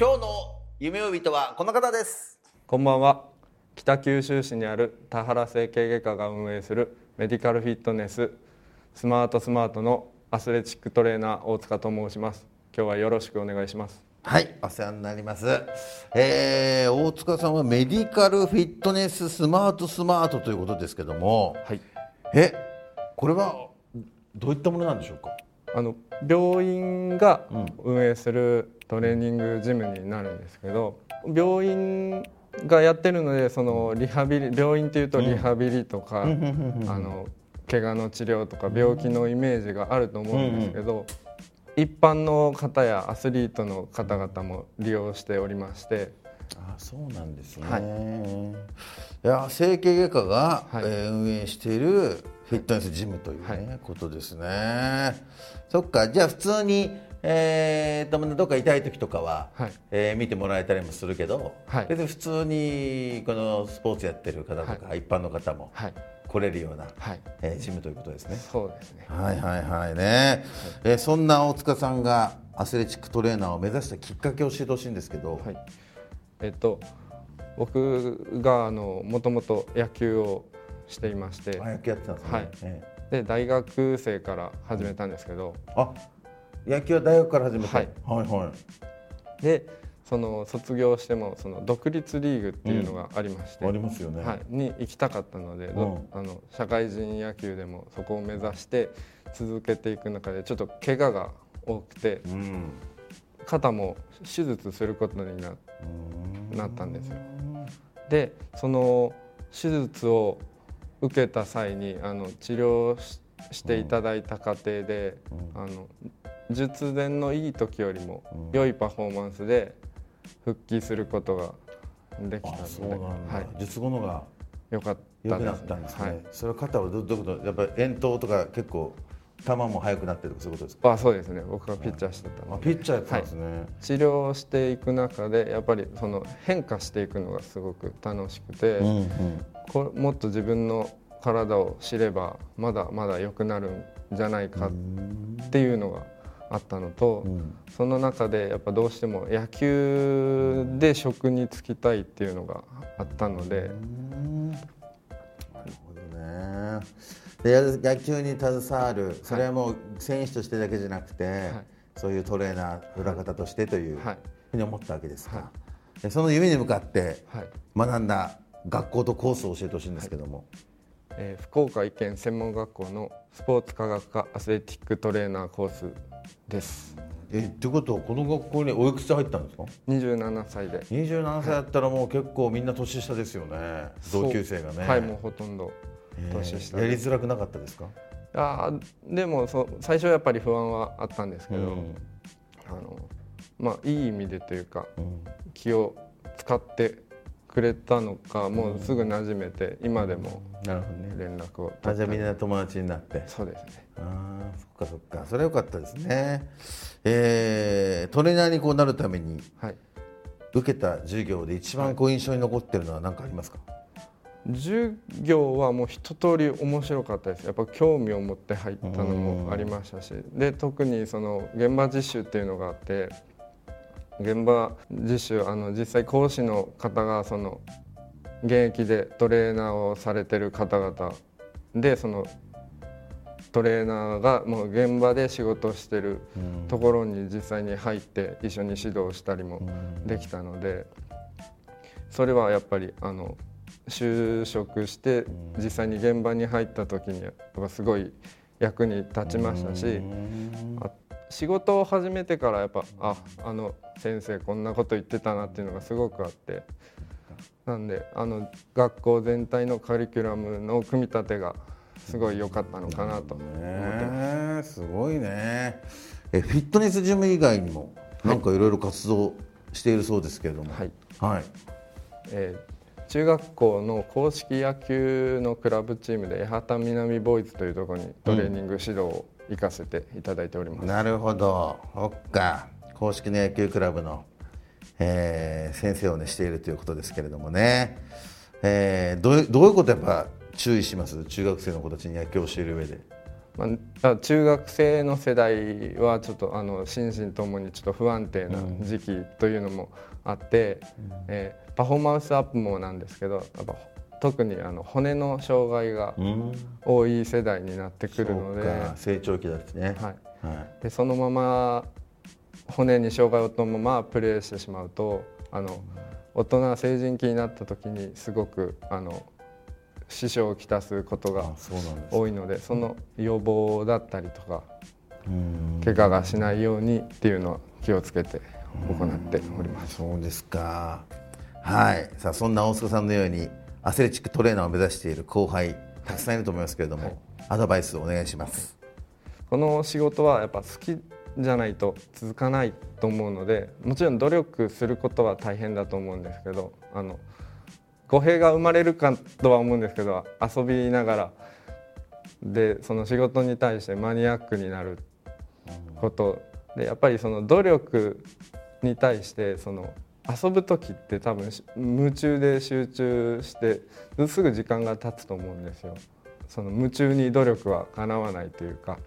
今日の夢追い人はこの方です。こんばんは。北九州市にある田原整形外科が運営するメディカルフィットネススマートスマートのアスレチックトレーナー大塚と申します。今日はよろしくお願いします。はいお世話になります、えー、大塚さんはメディカルフィットネススマートスマートということですけども。はい。えこれはどういったものなんでしょうか？あの病院が運営するトレーニングジムになるんですけど病院がやってるのでそのリハビリ病院っていうとリハビリとか、あの怪我の治療とか病気のイメージがあると思うんですけど、一般の方やアスリートの方々も利用しておりまして。あそうなんですね、はい。い、や整形外科が、はい。えー運営しているフィットネスジムというね、はい。ことですね。そっかじゃあ普通にえー、とどっか痛い時とかは、はい。えー見てもらえたりもするけど、はい。別に普通にこのスポーツやってる方とか、は一般の方もはい。来れるような、はい。えージムということですね。そうですね。はいはいはいね、えーそんな大塚さんがアスレチックトレーナーを目指したきっかけを教えてほしいんですけど、はい、えっと僕があのもともと野球をしていまして。あ野球やってたんですね、はい。えで大学生から始めたんですけど。ーあ野球は大学から始めた、はい。はいはい。でその卒業してもその独立リーグっていうのがありまして、ありますよね、はい、に行きたかったので、どあの社会人野球でもそこを目指して続けていく中でちょっと怪我が多くてうん。肩も手術することにななったんですよ。でその手術を受けた際にあの治療ししていただいた過程で、あの術前のいい時よりも良いパフォーマンスで復帰することができたあそうのなんだ、で、はい、術後のがよかった良くなですったんですね、はい。それは肩はどどういうことやっぱり遠投とか結構球も速くなってるそういうことですか？あそうですね。僕がピッチャーしてたあので。ピッチャーやってたんですね、治療していく中でやっぱりその変化していくのがすごく楽しくて、うんうん。これもっと自分の体を知ればまだまだ良くなるんじゃないかっていうのがあったのと、ん。その中でやっぱどうしても野球で職に就きたいっていうのがあったので、なるほどねで野球に携わるそれはもう選手としてだけじゃなくて、そういうトレーナー裏方としてというはい。ふうに思ったわけですか、はでその夢に向かってはい。学んだ学校とコースを教えてほしいんですけども、えー福岡医研専門学校のスポーツ科学科アスレティックトレーナーコースです。えってことはこの学校においくつで入ったんですか？27歳で。27歳だったらもう結構みんな年下ですよね。同級生がね。はいもうほとんど。えー年下やりでづらくなかったですか？あーでもそう最初はやっぱり不安はあったんですけど、うん。あのまあいい意味でというかうん。気を使ってくれたのかもうすぐ馴染めて今でもなるほどね。連絡をあじゃあみんな友達になって。そうですね。ああそっかそっか。それはよかったですね。えートレーナーにこうなるためにはい。受けた授業で一番こう印象に残ってるのは何かありますか、授業はもう一通り面白かったです。やっぱ興味を持って入ったのもありましたし。で特にその現場実習っていうのがあって現場実習あの実際講師の方がその現役でトレーナーをされてる方々でそのトレーナーがもう現場で仕事してるところに実際に入って一緒に指導したりもできたのでそれはやっぱりあの就職して実際に現場に入った時にはすごい役に立ちましたし仕事を始めてからやっぱああの先生こんなこと言ってたなっていうのがすごくあってなんであの学校全体のカリキュラムの組み立てがすごい良かったのかなと思ってます。すごいね。えフィットネスジム以外にもなんかいろいろ活動しているそうですけれども、はい、はい。えー、中学校の硬式野球のクラブチームで八幡南ボーイズというところにトレーニング指導を行かせていただいております、うん、なるほど。そっか。公式の野球クラブの、えー、先生をねしているということですけれどもね、えー、どうどういうことやっぱ注意します？中学生の子たちに野球を教える上で。まあ、中学生の世代はちょっとあの心身ともにちょっと不安定な時期というのもあって、うん、えー、パフォーマンスアップもなんですけどやっぱ特にあの骨の障害が多い世代になってくるので、うん、成長期だしね、はい。はい、でそのまま骨に障害を負ったままプレーしてしまうとあの大人成人期になった時にすごくあの支障をきたすことが多いのでその予防だったりとか怪我がしないようにっていうのは気をつけて行っております。そうですか。はい。さあそんな大須賀さんのようにアスレチックトレーナーを目指している後輩たくさんいると思いますけれども、はい、アドバイスをお願いします。この仕事はやっぱ好きじゃないと続かないと思うのでもちろん努力することは大変だと思うんですけどあの語弊が生まれるかとは思うんですけど遊びながら。でその仕事に対してマニアックになること。でやっぱりその努力に対してその遊ぶ時って多分夢中で集中してすぐ時間が経つと思うんですよ。その夢中に努力はかなわないというか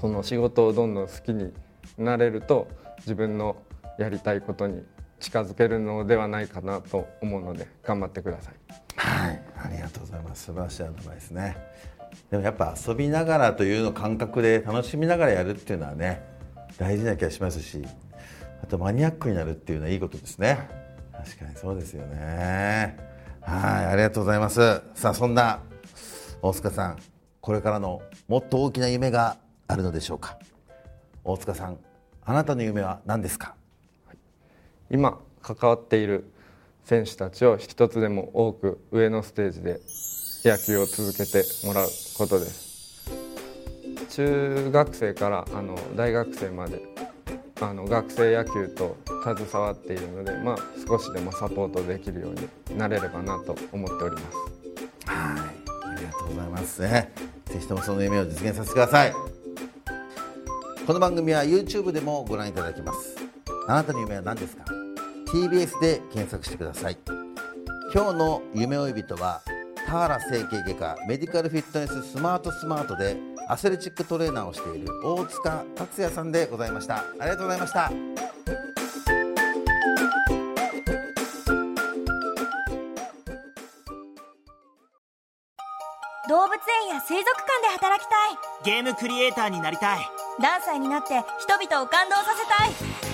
その仕事をどんどん好きになれると自分のやりたいことに近づけるのではないかなと思うので頑張ってください。はい。ありがとうございます。素晴らしいアドバイスね。でもやっぱ遊びながらというの感覚で楽しみながらやるっていうのはね大事な気がしますしあとマニアックになるっていうのはいいことですね。確かにそうですよね。はい。ありがとうございます。さあそんな大塚さんこれからのもっと大きな夢があるのでしょうか？大塚さんあなたの夢は何ですか？今関わっている選手たちを一つでも多く上のステージで野球を続けてもらうことです。中学生からあの大学生まであの学生野球と携わっているので、まあ、少しでもサポートできるようになれればなと思っております。はいありがとうございます。ねぜひともその夢を実現させてください。この番組は YouTube でもご覧いただけます。あなたの夢は何ですか？TBS で検索してください。今日の夢追い人は田原整形外科メディカルフィットネススマートスマートでアスレチックトレーナーをしている大塚達也さんでございました。ありがとうございました。動物園や水族館で働きたい。ゲームクリエイターになりたい。ダンサーになって人々を感動させたい